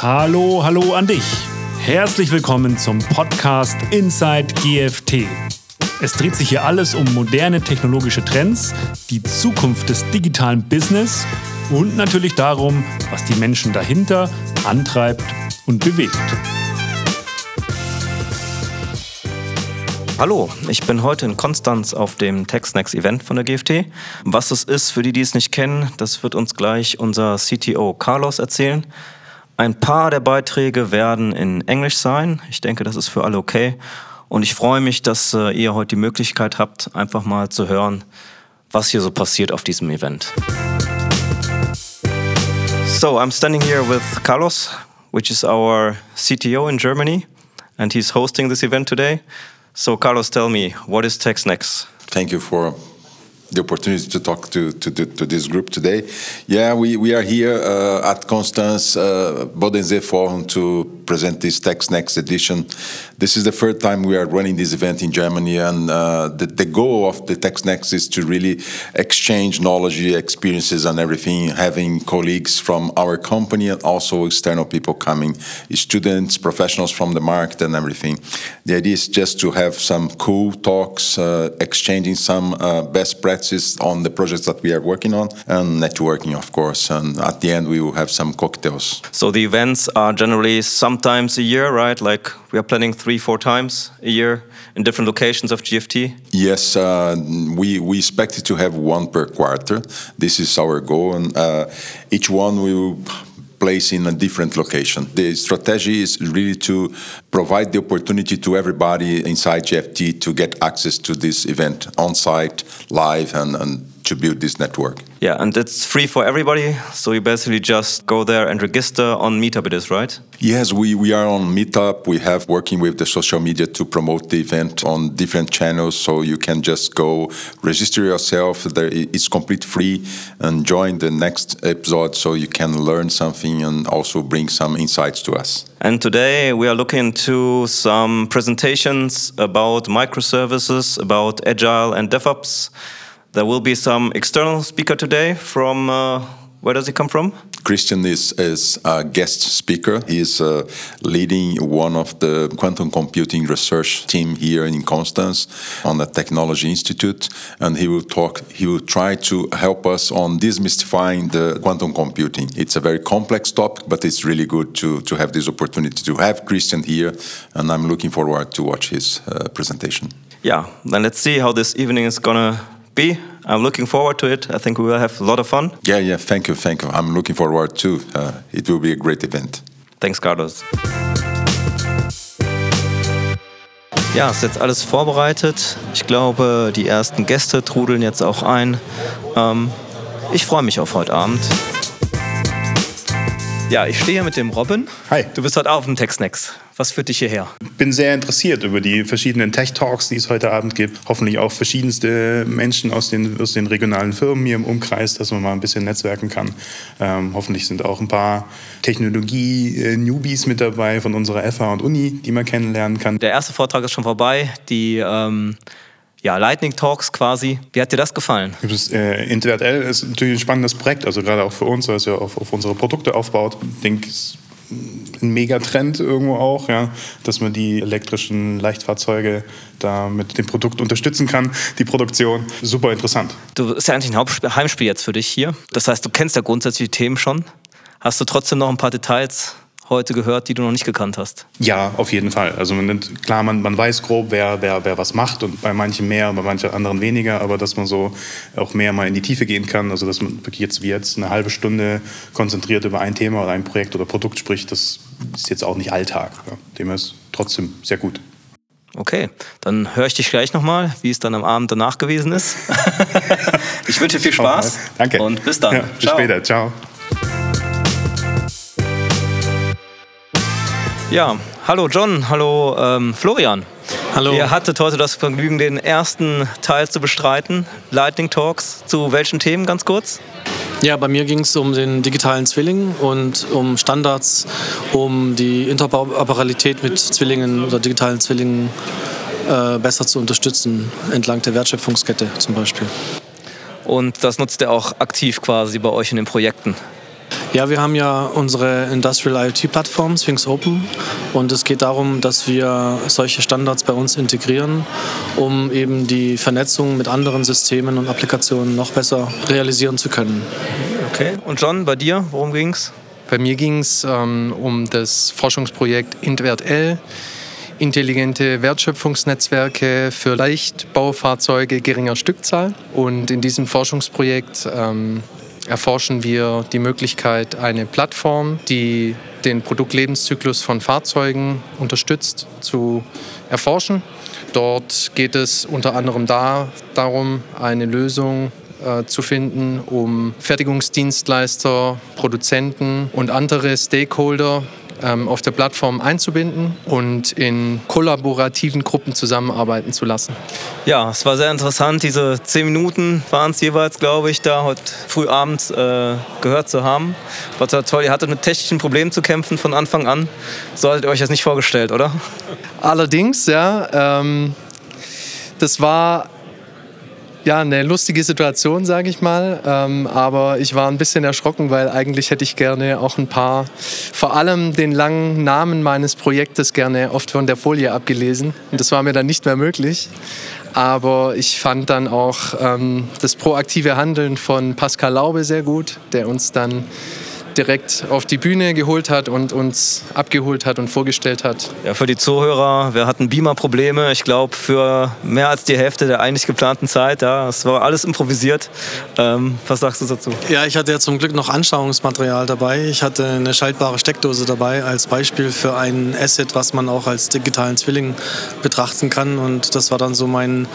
Hallo, hallo an dich. Herzlich willkommen zum Podcast Inside GFT. Es dreht sich hier alles um moderne technologische Trends, die Zukunft des digitalen Business und natürlich darum, was die Menschen dahinter antreibt und bewegt. Hallo, ich bin heute in Konstanz auf dem TechSnacks Event von der GFT. Was es ist, für die, die es nicht kennen, das wird uns gleich unser CTO Carlos erzählen. Ein paar der Beiträge werden in Englisch sein. Ich denke, das ist für alle okay. Und ich freue mich, dass äh, ihr heute die Möglichkeit habt, einfach mal zu hören, was hier so passiert auf diesem Event. So, I'm standing here with Carlos, which is our CTO in Germany, and he's hosting this event today. So, Carlos, tell me, what is TechSnacks? Thank you for the opportunity to talk to, to, to, this group today. Yeah, we, we are here uh, at Constance uh, Bodensee Forum to present this TechSnacks edition. This is the third time we are running this event in Germany, and uh, the, the goal of the TechSnacks is to really exchange knowledge, experiences, and everything, having colleagues from our company and also external people coming, students, professionals from the market, and everything. The idea is just to have some cool talks, uh, exchanging some uh, best practices on the projects that we are working on and networking, of course. And at the end, we will have some cocktails. So the events are generally sometimes a year, right? Like we are planning three, four times a year in different locations of GFT? Yes, uh, we, we expect to have one per quarter. This is our goal, and uh, each one will place in a different location. The strategy is really to provide the opportunity to everybody inside GFT to get access to this event on site, live, and, and to build this network. Yeah, and it's free for everybody. So you basically just go there and register on Meetup, it is, right? Yes, we, we are on Meetup. We have working with the social media to promote the event on different channels. So you can just go register yourself. There, it's complete free and join the next episode so you can learn something and also bring some insights to us. And today we are looking into some presentations about microservices, about Agile and DevOps. There will be some external speaker today from. Uh, where does he come from? Christian is, is a guest speaker. He is uh, leading one of the quantum computing research team here in Constance on the Technology Institute, and he will talk. He will try to help us on demystifying the quantum computing. It's a very complex topic, but it's really good to to have this opportunity to have Christian here, and I'm looking forward to watch his uh, presentation. Yeah, then let's see how this evening is gonna be. I'm looking forward to it. I think we will have a lot of fun. Yeah, yeah, thank you, thank you. I'm looking forward too. Uh, it will be a great event. Thanks, Carlos. Ja, ist jetzt alles vorbereitet. Ich glaube, die ersten Gäste trudeln jetzt auch ein. Ähm, ich freue mich auf heute Abend. Ja, ich stehe hier mit dem Robin. Hi. Du bist heute auch auf dem TechSnacks. Was führt dich hierher? Bin sehr interessiert über die verschiedenen Tech-Talks, die es heute Abend gibt. Hoffentlich auch verschiedenste Menschen aus den, aus den regionalen Firmen hier im Umkreis, dass man mal ein bisschen netzwerken kann. Ähm, hoffentlich sind auch ein paar Technologie-Newbies mit dabei von unserer FH und Uni, die man kennenlernen kann. Der erste Vortrag ist schon vorbei. Die ähm ja, Lightning Talks quasi. Wie hat dir das gefallen? Das, äh, InterNetL ist natürlich ein spannendes Projekt, also gerade auch für uns, weil es ja auf, auf unsere Produkte aufbaut. Ich denke, es ist ein Megatrend irgendwo auch, ja, dass man die elektrischen Leichtfahrzeuge da mit dem Produkt unterstützen kann, die Produktion. Super interessant. Du ist ja eigentlich ein Heimspiel jetzt für dich hier. Das heißt, du kennst ja grundsätzlich die Themen schon. Hast du trotzdem noch ein paar Details heute gehört, die du noch nicht gekannt hast? Ja, auf jeden Fall. Also man nimmt, klar, man, man weiß grob, wer, wer, wer was macht und bei manchen mehr, bei manchen anderen weniger, aber dass man so auch mehr mal in die Tiefe gehen kann, also dass man wirklich jetzt wie jetzt eine halbe Stunde konzentriert über ein Thema oder ein Projekt oder Produkt spricht, das ist jetzt auch nicht Alltag. Ja. Dem ist trotzdem sehr gut. Okay, dann höre ich dich gleich nochmal, wie es dann am Abend danach gewesen ist. ich wünsche dir viel Spaß. Danke. Und bis dann. Ja, bis Ciao. später. Ciao. Ja, hallo John, hallo ähm, Florian. Hallo. Ihr hattet heute das Vergnügen, den ersten Teil zu bestreiten, Lightning Talks. Zu welchen Themen ganz kurz? Ja, bei mir ging es um den digitalen Zwilling und um Standards, um die Interoperabilität mit Zwillingen oder digitalen Zwillingen äh, besser zu unterstützen, entlang der Wertschöpfungskette zum Beispiel. Und das nutzt ihr auch aktiv quasi bei euch in den Projekten? Ja, wir haben ja unsere Industrial IoT-Plattform Sphinx Open und es geht darum, dass wir solche Standards bei uns integrieren, um eben die Vernetzung mit anderen Systemen und Applikationen noch besser realisieren zu können. Okay, und John, bei dir, worum ging es? Bei mir ging es ähm, um das Forschungsprojekt IntWert-L intelligente Wertschöpfungsnetzwerke für Leichtbaufahrzeuge geringer Stückzahl. Und in diesem Forschungsprojekt ähm, erforschen wir die Möglichkeit, eine Plattform, die den Produktlebenszyklus von Fahrzeugen unterstützt, zu erforschen. Dort geht es unter anderem da, darum, eine Lösung äh, zu finden, um Fertigungsdienstleister, Produzenten und andere Stakeholder ähm, auf der Plattform einzubinden und in kollaborativen Gruppen zusammenarbeiten zu lassen. Ja, es war sehr interessant. Diese zehn Minuten waren es jeweils, glaube ich, da heute früh abends äh, gehört zu haben. War toll. Ihr hattet mit technischen Problemen zu kämpfen von Anfang an. So hattet ihr euch das nicht vorgestellt, oder? Allerdings, ja. Ähm, das war ja, eine lustige Situation, sage ich mal. Ähm, aber ich war ein bisschen erschrocken, weil eigentlich hätte ich gerne auch ein paar, vor allem den langen Namen meines Projektes gerne oft von der Folie abgelesen. Und das war mir dann nicht mehr möglich. Aber ich fand dann auch ähm, das proaktive Handeln von Pascal Laube sehr gut, der uns dann direkt auf die Bühne geholt hat und uns abgeholt hat und vorgestellt hat. Ja, für die Zuhörer, wir hatten Beamer-Probleme. Ich glaube, für mehr als die Hälfte der eigentlich geplanten Zeit. Ja, es war alles improvisiert. Ähm, was sagst du dazu? Ja, ich hatte ja zum Glück noch Anschauungsmaterial dabei. Ich hatte eine schaltbare Steckdose dabei als Beispiel für ein Asset, was man auch als digitalen Zwilling betrachten kann. Und das war dann so mein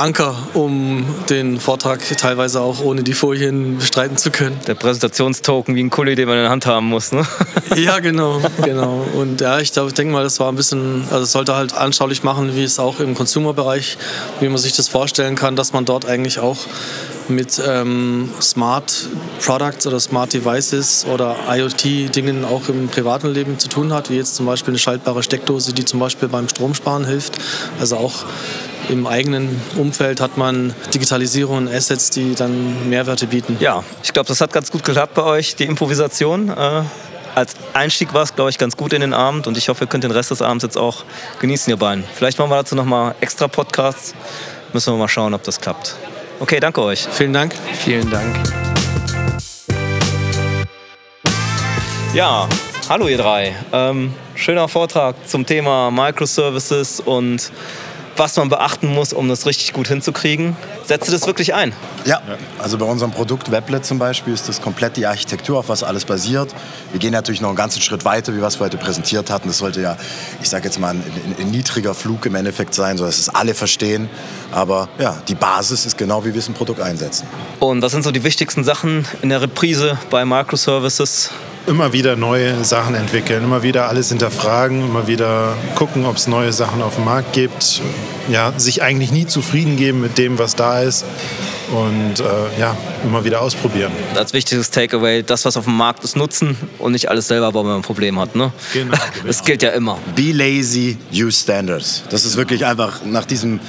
Anker, um den Vortrag teilweise auch ohne die Folien bestreiten zu können. Der Präsentationstoken wie ein Kuli, den man in der Hand haben muss, ne? Ja, genau, genau. Und ja, ich, ich denke mal, das war ein bisschen, also es sollte halt anschaulich machen, wie es auch im Consumer-Bereich, wie man sich das vorstellen kann, dass man dort eigentlich auch mit ähm, Smart Products oder Smart Devices oder IoT-Dingen auch im privaten Leben zu tun hat, wie jetzt zum Beispiel eine schaltbare Steckdose, die zum Beispiel beim Stromsparen hilft. Also auch im eigenen Umfeld hat man Digitalisierung und Assets, die dann Mehrwerte bieten. Ja, ich glaube, das hat ganz gut geklappt bei euch, die Improvisation. Äh, als Einstieg war es, glaube ich, ganz gut in den Abend und ich hoffe, ihr könnt den Rest des Abends jetzt auch genießen, ihr beiden. Vielleicht machen wir dazu nochmal extra Podcasts. Müssen wir mal schauen, ob das klappt. Okay, danke euch. Vielen Dank. Vielen Dank. Ja, hallo ihr drei. Ähm, schöner Vortrag zum Thema Microservices und was man beachten muss, um das richtig gut hinzukriegen. Setzt du das wirklich ein? Ja, also bei unserem Produkt Weblet zum Beispiel ist das komplett die Architektur, auf was alles basiert. Wir gehen natürlich noch einen ganzen Schritt weiter, wie was wir heute präsentiert hatten. Das sollte ja, ich sage jetzt mal, ein, ein, ein, niedriger Flug im Endeffekt sein, sodass es alle verstehen. Aber ja, die Basis ist genau, wie wir es im Produkt einsetzen. Und was sind so die wichtigsten Sachen in der Reprise bei Microservices? Immer wieder neue Sachen entwickeln, immer wieder alles hinterfragen, immer wieder gucken, ob es neue Sachen auf dem Markt gibt. Ja, sich eigentlich nie zufrieden geben mit dem, was da ist und äh, ja, immer wieder ausprobieren. Als wichtiges Takeaway, das, was auf dem Markt ist, nutzen und nicht alles selber bauen, wenn man ein Problem hat. Ne? Genau. Das gilt ja immer. Be lazy, use standards. Das ist wirklich einfach nach diesem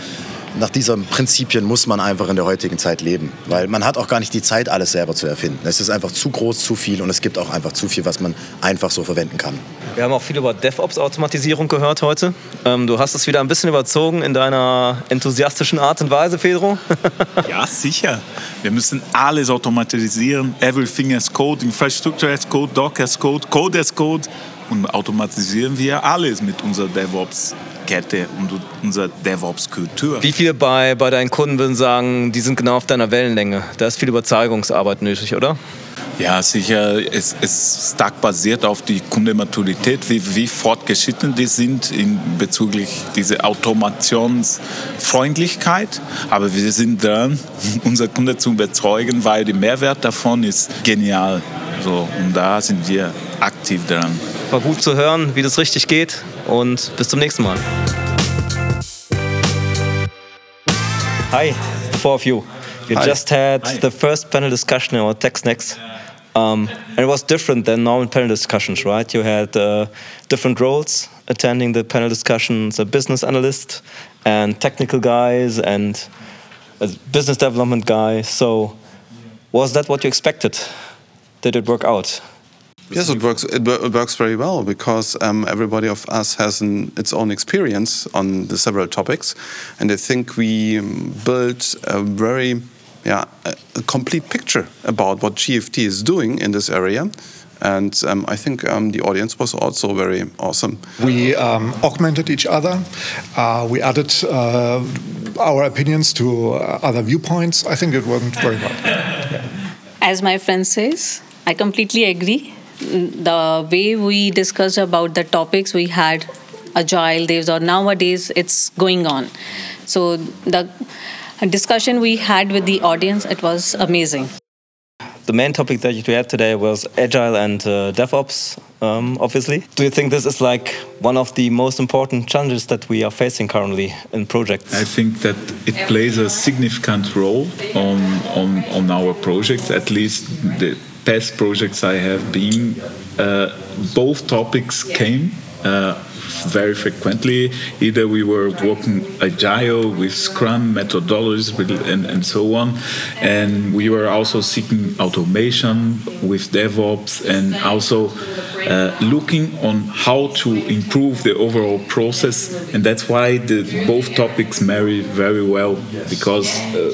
nach diesen Prinzipien muss man einfach in der heutigen Zeit leben. Weil man hat auch gar nicht die Zeit, alles selber zu erfinden. Es ist einfach zu groß, zu viel und es gibt auch einfach zu viel, was man einfach so verwenden kann. Wir haben auch viel über DevOps-Automatisierung gehört heute. Ähm, du hast es wieder ein bisschen überzogen in deiner enthusiastischen Art und Weise, Pedro. ja, sicher. Wir müssen alles automatisieren. Everything as Code, Infrastructure as Code, Docker as Code, Code as Code. Und automatisieren wir alles mit unserer DevOps. Kette und unserer DevOps-Kultur. Wie viele bei, bei deinen Kunden würden sagen, die sind genau auf deiner Wellenlänge? Da ist viel Überzeugungsarbeit nötig, oder? Ja, sicher. Es ist stark basiert auf die Kundematurität, wie, wie fortgeschritten die sind in bezüglich dieser Automationsfreundlichkeit. Aber wir sind dran, unsere Kunden zu überzeugen, weil der Mehrwert davon ist genial. So, und da sind wir aktiv dran. War gut zu hören, wie das richtig geht und bis zum nächsten Mal. Hi, four of you. You Hi. just had Hi. the first panel discussion in our TechSnacks. Um, and it was different than normal panel discussions, right? You had uh, different roles attending the panel discussions, a business analyst and technical guys and a business development guy. So was that what you expected? did it work out? Yes, it works. It, it works very well because um, everybody of us has an, its own experience on the several topics, and I think we um, built a very, yeah, a, a complete picture about what GFT is doing in this area. And um, I think um, the audience was also very awesome. We um, augmented each other. Uh, we added uh, our opinions to uh, other viewpoints. I think it worked very well. Yeah. As my friend says, I completely agree. The way we discussed about the topics we had, agile days or nowadays, it's going on. So the discussion we had with the audience, it was amazing the main topic that you had today was agile and uh, DevOps, um, obviously. Do you think this is like one of the most important challenges that we are facing currently in projects? I think that it plays a significant role on, on, on our projects, at least the past projects I have been. Uh, both topics came. Uh, very frequently. Either we were working agile with Scrum methodologies and, and so on, and we were also seeking automation with DevOps and also uh, looking on how to improve the overall process. And that's why the, both topics marry very well because uh,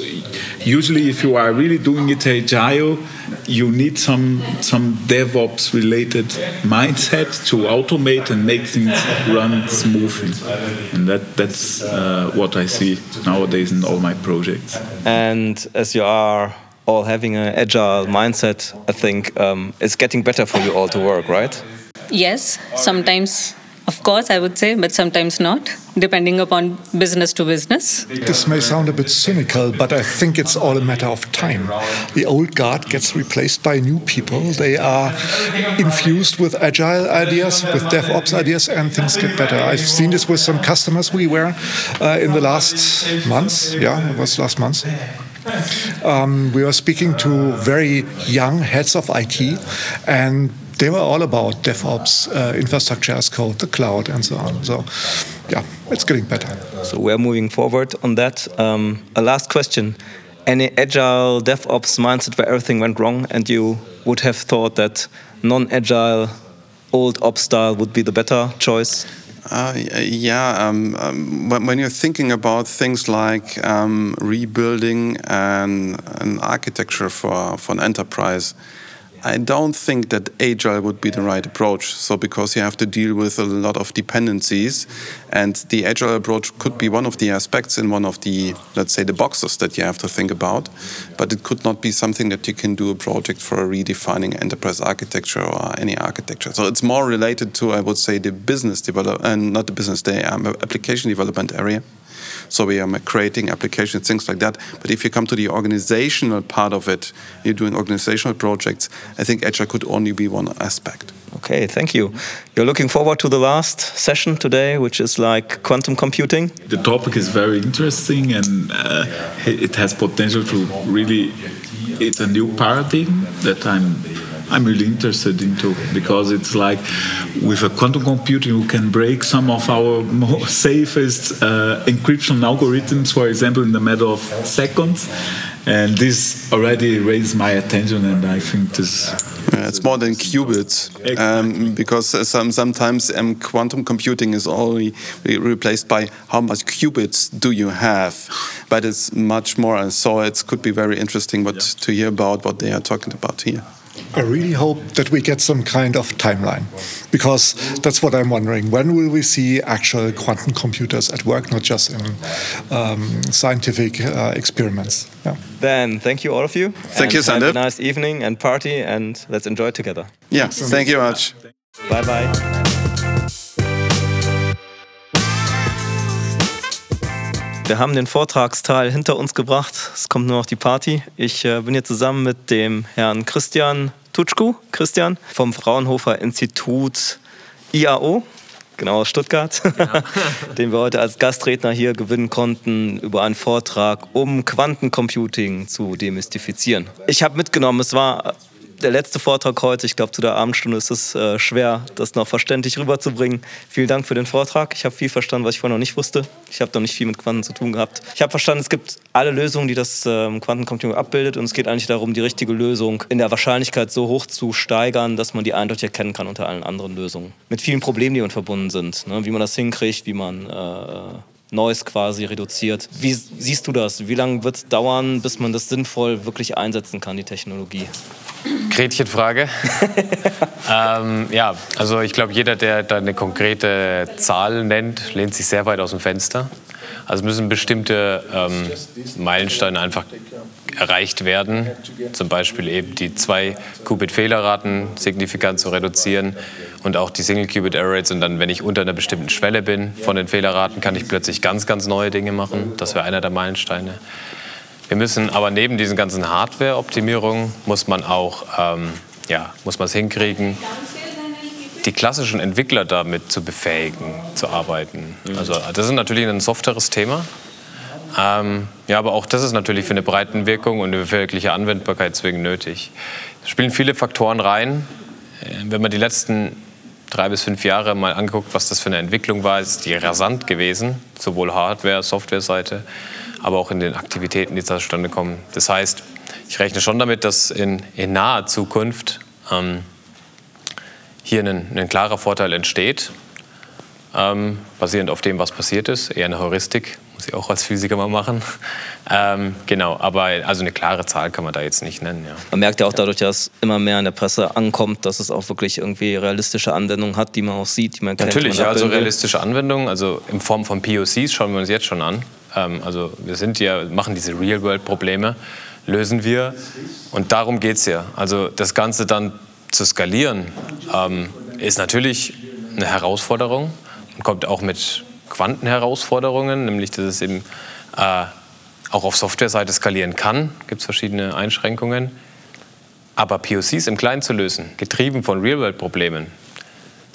usually, if you are really doing it agile, you need some some DevOps related mindset to automate and make things run smoothly, and that that's uh, what I see nowadays in all my projects. And as you are all having an agile mindset, I think um, it's getting better for you all to work, right? Yes, sometimes of course, I would say, but sometimes not, depending upon business to business. This may sound a bit cynical, but I think it's all a matter of time. The old guard gets replaced by new people. They are infused with agile ideas, with DevOps ideas, and things get better. I've seen this with some customers we were uh, in the last months. Yeah, it was last month. Um, we were speaking to very young heads of IT, and they were all about DevOps, uh, infrastructure as code, the cloud, and so on. So, yeah, it's getting better. So we're moving forward on that. Um, a last question: Any agile DevOps mindset where everything went wrong, and you would have thought that non-agile, old ops style would be the better choice? Uh, yeah, um, um, when you're thinking about things like um, rebuilding an, an architecture for, for an enterprise, I don't think that agile would be the right approach. So, because you have to deal with a lot of dependencies, and the agile approach could be one of the aspects in one of the, let's say, the boxes that you have to think about. But it could not be something that you can do a project for redefining enterprise architecture or any architecture. So, it's more related to, I would say, the business development, and not the business, the um, application development area. So we are creating applications, things like that. But if you come to the organizational part of it, you're doing organizational projects, I think Agile could only be one aspect. Okay, thank you. You're looking forward to the last session today, which is like quantum computing. The topic is very interesting and uh, it has potential to really, it's a new paradigm that I'm I'm really interested into because it's like with a quantum computing you can break some of our safest uh, encryption algorithms, for example, in the matter of seconds. And this already raised my attention, and I think this. Yeah, it's more than qubits, um, because uh, some, sometimes um, quantum computing is only replaced by how much qubits do you have, but it's much more. So it could be very interesting what, yeah. to hear about what they are talking about here. I really hope that we get some kind of timeline because that's what I'm wondering. When will we see actual quantum computers at work, not just in um, scientific uh, experiments? Yeah. Then, thank you, all of you. Thank you, Sander. Have a nice evening and party, and let's enjoy it together. Yeah, thank you much. Bye bye. Wir haben den Vortragsteil hinter uns gebracht. Es kommt nur noch die Party. Ich äh, bin hier zusammen mit dem Herrn Christian Tutschku, Christian, vom Fraunhofer Institut IAO, genau aus Stuttgart, ja. den wir heute als Gastredner hier gewinnen konnten über einen Vortrag, um Quantencomputing zu demystifizieren. Ich habe mitgenommen, es war der letzte Vortrag heute. Ich glaube, zu der Abendstunde ist es äh, schwer, das noch verständlich rüberzubringen. Vielen Dank für den Vortrag. Ich habe viel verstanden, was ich vorher noch nicht wusste. Ich habe noch nicht viel mit Quanten zu tun gehabt. Ich habe verstanden, es gibt alle Lösungen, die das ähm, Quantencomputing abbildet. Und es geht eigentlich darum, die richtige Lösung in der Wahrscheinlichkeit so hoch zu steigern, dass man die eindeutig erkennen kann unter allen anderen Lösungen. Mit vielen Problemen, die damit verbunden sind. Ne? Wie man das hinkriegt, wie man äh, Noise quasi reduziert. Wie siehst du das? Wie lange wird es dauern, bis man das sinnvoll wirklich einsetzen kann, die Technologie? Gretchenfrage. ähm, ja, also ich glaube, jeder, der da eine konkrete Zahl nennt, lehnt sich sehr weit aus dem Fenster. Also müssen bestimmte ähm, Meilensteine einfach erreicht werden. Zum Beispiel eben die zwei Qubit-Fehlerraten signifikant zu reduzieren und auch die Single-Qubit-Error-Rates. Und dann, wenn ich unter einer bestimmten Schwelle bin von den Fehlerraten, kann ich plötzlich ganz, ganz neue Dinge machen. Das wäre einer der Meilensteine. Wir müssen aber neben diesen ganzen Hardware-Optimierungen muss man auch ähm, ja, muss man es hinkriegen, die klassischen Entwickler damit zu befähigen, zu arbeiten. Mhm. Also das ist natürlich ein softeres Thema. Ähm, ja, aber auch das ist natürlich für eine Breitenwirkung und eine wirkliche Anwendbarkeit zwingend nötig. Es spielen viele Faktoren rein. Äh, wenn man die letzten drei bis fünf Jahre mal anguckt, was das für eine Entwicklung war, ist die rasant gewesen, sowohl Hardware, Software-Seite, aber auch in den Aktivitäten, die zustande kommen. Das heißt, ich rechne schon damit, dass in, in naher Zukunft ähm, hier ein, ein, klarer Vorteil entsteht, ähm, basierend auf dem, was passiert ist. Eher eine Heuristik, muss ich auch als Physiker mal machen. Ähm, genau, aber also eine klare Zahl kann man da jetzt nicht nennen. Ja. Man merkt ja auch dadurch, dass immer mehr in der Presse ankommt, dass es auch wirklich irgendwie realistische Anwendungen hat, die man auch sieht, die man kennt. Natürlich, ja, also realistische Anwendungen, also in Form von POCs schauen wir uns jetzt schon an. Ähm, also wir sind ja, machen diese Real-World-Probleme, lösen wir und darum geht es ja. Also das Ganze dann zu skalieren ähm, ist natürlich eine Herausforderung und kommt auch mit Quantenherausforderungen, nämlich dass es eben äh, auch auf Softwareseite skalieren kann. Gibt es verschiedene Einschränkungen. Aber POCs im Kleinen zu lösen, getrieben von Real-World-Problemen,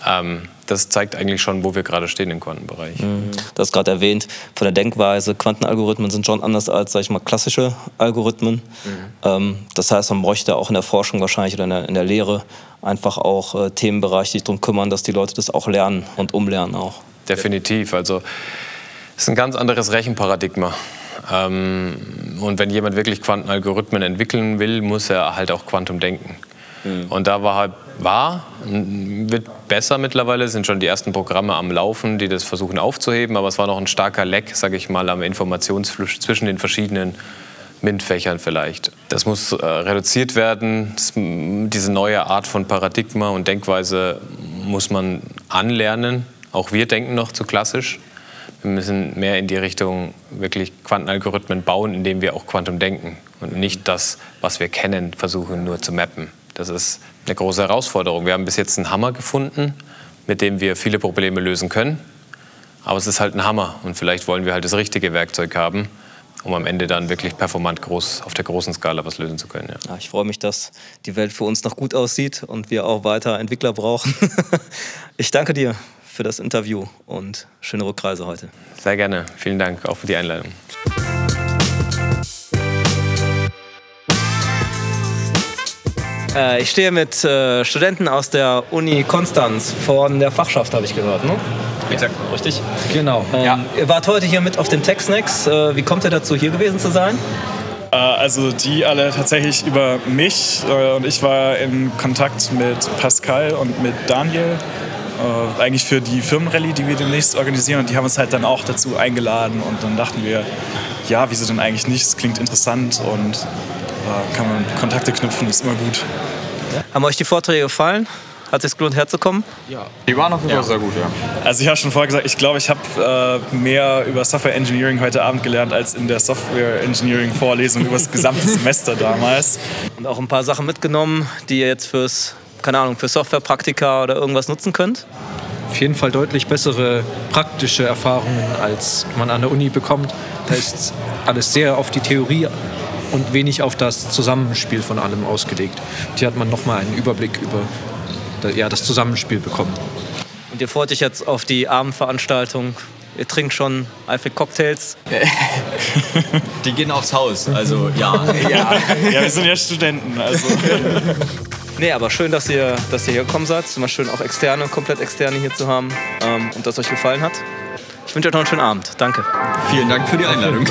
ähm, das zeigt eigentlich schon, wo wir gerade stehen im Quantenbereich. Mhm. Du hast gerade erwähnt, von der Denkweise, Quantenalgorithmen sind schon anders als, sag ich mal, klassische Algorithmen. Mhm. Ähm, das heißt, man bräuchte auch in der Forschung wahrscheinlich oder in der, in der Lehre einfach auch äh, Themenbereiche, die sich darum kümmern, dass die Leute das auch lernen und umlernen auch. Definitiv. Also es ist ein ganz anderes Rechenparadigma. Ähm, und wenn jemand wirklich Quantenalgorithmen entwickeln will, muss er halt auch Quantum denken. Mhm. Und da war, halt, war, wird besser mittlerweile, sind schon die ersten Programme am Laufen, die das versuchen aufzuheben, aber es war noch ein starker Leck, sage ich mal, am Informationsfluss zwischen den verschiedenen MINT-Fächern vielleicht. Das muss äh, reduziert werden. Das, diese neue Art von Paradigma und Denkweise muss man anlernen. Auch wir denken noch zu klassisch. Wir müssen mehr in die Richtung wirklich Quantenalgorithmen bauen, indem wir auch Quantum denken und nicht das, was wir kennen, versuchen nur zu mappen. Das ist eine große Herausforderung. Wir haben bis jetzt einen Hammer gefunden, mit dem wir viele Probleme lösen können. Aber es ist halt ein Hammer und vielleicht wollen wir halt das richtige Werkzeug haben, um am Ende dann wirklich performant groß auf der großen Skala was lösen zu können. Ja. Ja, ich freue mich, dass die Welt für uns noch gut aussieht und wir auch weiter Entwickler brauchen. ich danke dir für das Interview und schöne Rückreise heute. Sehr gerne. Vielen Dank auch für die Einladung. Äh, ich stehe mit äh, Studenten aus der Uni Konstanz von der Fachschaft, habe ich gehört, ne? Exakt, richtig. Genau. Ähm, ja. Ihr wart heute hier mit auf dem TechSnacks. Äh, wie kommt ihr dazu, hier gewesen zu sein? Äh, also die alle tatsächlich über mich äh, und ich war in Kontakt mit Pascal und mit Daniel, äh, eigentlich für die Firmenrallye, die wir demnächst organisieren und die haben uns halt dann auch dazu eingeladen und dann dachten wir, ja, wieso denn eigentlich nicht, es klingt interessant und kann man Kontakte knüpfen, ist immer gut. Haben euch die Vorträge gefallen? Hat es sich gelohnt, herzukommen? Ja. Die waren auf jeden Fall ja. sehr gut, ja. Also ich habe schon vorher gesagt, ich glaube, ich habe äh, mehr über Software Engineering heute Abend gelernt, als in der Software Engineering Vorlesung über das gesamte Semester damals. Und auch ein paar Sachen mitgenommen, die ihr jetzt fürs, keine Ahnung, für Softwarepraktika oder irgendwas nutzen könnt? Auf jeden Fall deutlich bessere praktische Erfahrungen, als man an der Uni bekommt. Da ist alles sehr auf die Theorie und wenig auf das Zusammenspiel von allem ausgelegt. Hier hat man nochmal einen Überblick über ja, das Zusammenspiel bekommen. Und ihr freut euch jetzt auf die Abendveranstaltung Ihr trinkt schon eifrig Cocktails. Die gehen aufs Haus, also ja. ja. ja, wir sind ja Studenten, also. Nee, aber schön, dass ihr, dass ihr hier gekommen seid. Es ist immer schön, auch Externe, komplett Externe hier zu haben ähm, und dass euch gefallen hat. Ich wünsche euch noch einen schönen Abend. Danke. Vielen Dank für die Einladung.